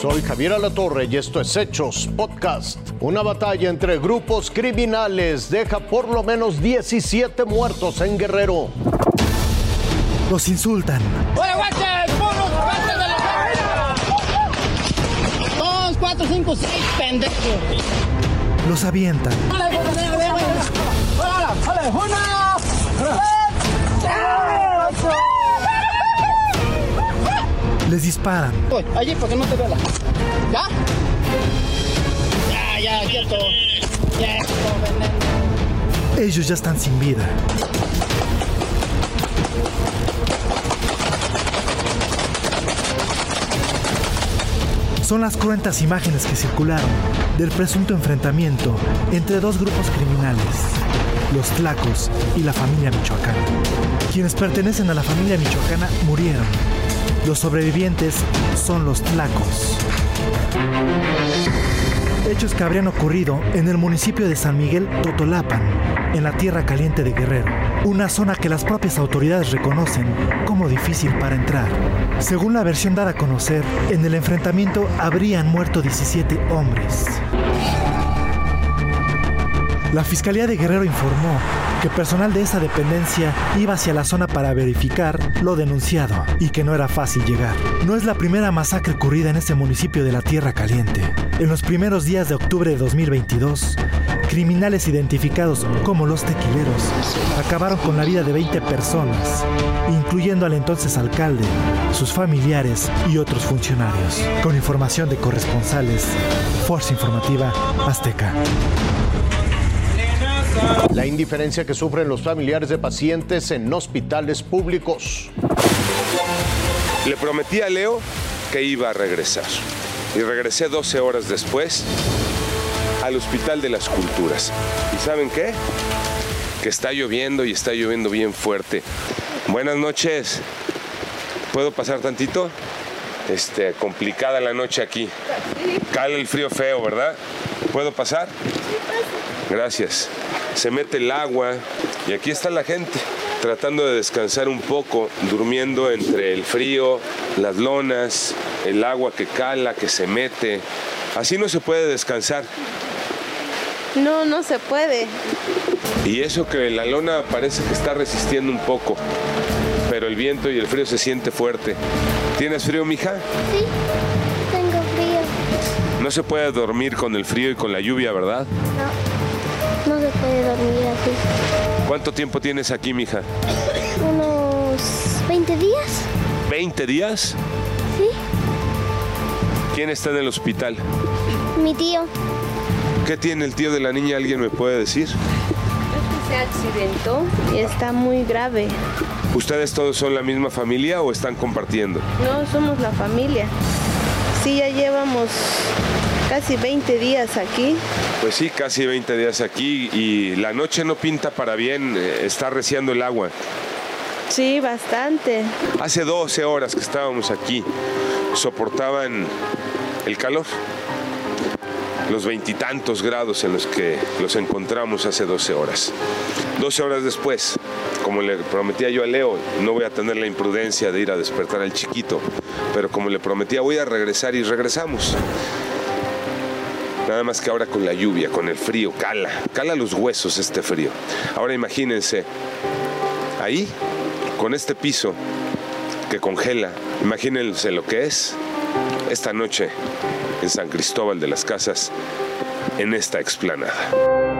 Soy Javier Alatorre y esto es Hechos Podcast. Una batalla entre grupos criminales deja por lo menos 17 muertos en Guerrero. Los insultan. ¡Hola, guaches! ¡Puros guaches de la Dos, cuatro, cinco, seis, pendejos. Los avientan. ¡Hola, Les disparan. Uy, allí, porque no te veo la... ¿Ya? Ya, ya, quieto. Ya, veneno. Ellos ya están sin vida. Son las cruentas imágenes que circularon del presunto enfrentamiento entre dos grupos criminales, los Tlacos y la familia michoacana. Quienes pertenecen a la familia michoacana murieron. Los sobrevivientes son los Tlacos. Hechos que habrían ocurrido en el municipio de San Miguel Totolapan, en la Tierra Caliente de Guerrero, una zona que las propias autoridades reconocen como difícil para entrar. Según la versión dada a conocer, en el enfrentamiento habrían muerto 17 hombres. La Fiscalía de Guerrero informó que personal de esa dependencia iba hacia la zona para verificar lo denunciado y que no era fácil llegar. No es la primera masacre ocurrida en ese municipio de la Tierra Caliente. En los primeros días de octubre de 2022, criminales identificados como los tequileros acabaron con la vida de 20 personas, incluyendo al entonces alcalde, sus familiares y otros funcionarios. Con información de corresponsales, Fuerza Informativa Azteca. La indiferencia que sufren los familiares de pacientes en hospitales públicos. Le prometí a Leo que iba a regresar. Y regresé 12 horas después al Hospital de las Culturas. ¿Y saben qué? Que está lloviendo y está lloviendo bien fuerte. Buenas noches. ¿Puedo pasar tantito? Este, complicada la noche aquí. Cala el frío feo, ¿verdad? ¿Puedo pasar? Gracias. Se mete el agua y aquí está la gente tratando de descansar un poco, durmiendo entre el frío, las lonas, el agua que cala, que se mete. Así no se puede descansar. No, no se puede. Y eso que la lona parece que está resistiendo un poco, pero el viento y el frío se siente fuerte. ¿Tienes frío, mija? Sí. No se puede dormir con el frío y con la lluvia, ¿verdad? No, no se puede dormir así. ¿Cuánto tiempo tienes aquí, mija? Unos 20 días. ¿20 días? Sí, ¿Quién está en el hospital? mi tío. ¿Qué tiene el tío de la niña? ¿Alguien me puede decir? Se accidentó y está muy grave. ¿Ustedes todos son la misma familia o están compartiendo? No somos la familia. Sí, ya llevamos casi 20 días aquí. Pues sí, casi 20 días aquí y la noche no pinta para bien, eh, está reciando el agua. Sí, bastante. Hace 12 horas que estábamos aquí, soportaban el calor, los veintitantos grados en los que los encontramos hace 12 horas. 12 horas después, como le prometía yo a Leo, no voy a tener la imprudencia de ir a despertar al chiquito, pero como le prometía, voy a regresar y regresamos. Nada más que ahora con la lluvia, con el frío, cala, cala los huesos este frío. Ahora imagínense, ahí, con este piso que congela, imagínense lo que es esta noche en San Cristóbal de las Casas, en esta explanada.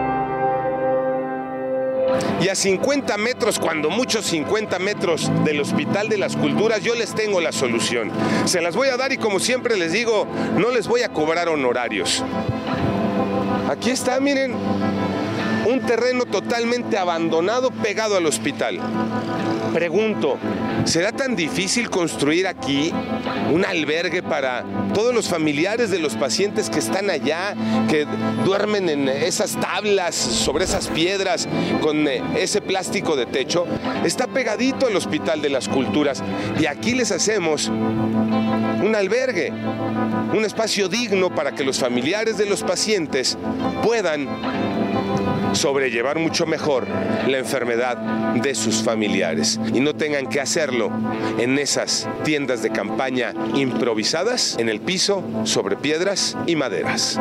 Y a 50 metros, cuando muchos 50 metros del Hospital de las Culturas, yo les tengo la solución. Se las voy a dar y como siempre les digo, no les voy a cobrar honorarios. Aquí está, miren, un terreno totalmente abandonado pegado al hospital. Pregunto, ¿será tan difícil construir aquí un albergue para todos los familiares de los pacientes que están allá, que duermen en esas tablas, sobre esas piedras, con eh, ese plástico de techo? Está pegadito al Hospital de las Culturas y aquí les hacemos un albergue, un espacio digno para que los familiares de los pacientes puedan sobrellevar mucho mejor la enfermedad de sus familiares y no tengan que hacerlo en esas tiendas de campaña improvisadas en el piso sobre piedras y maderas.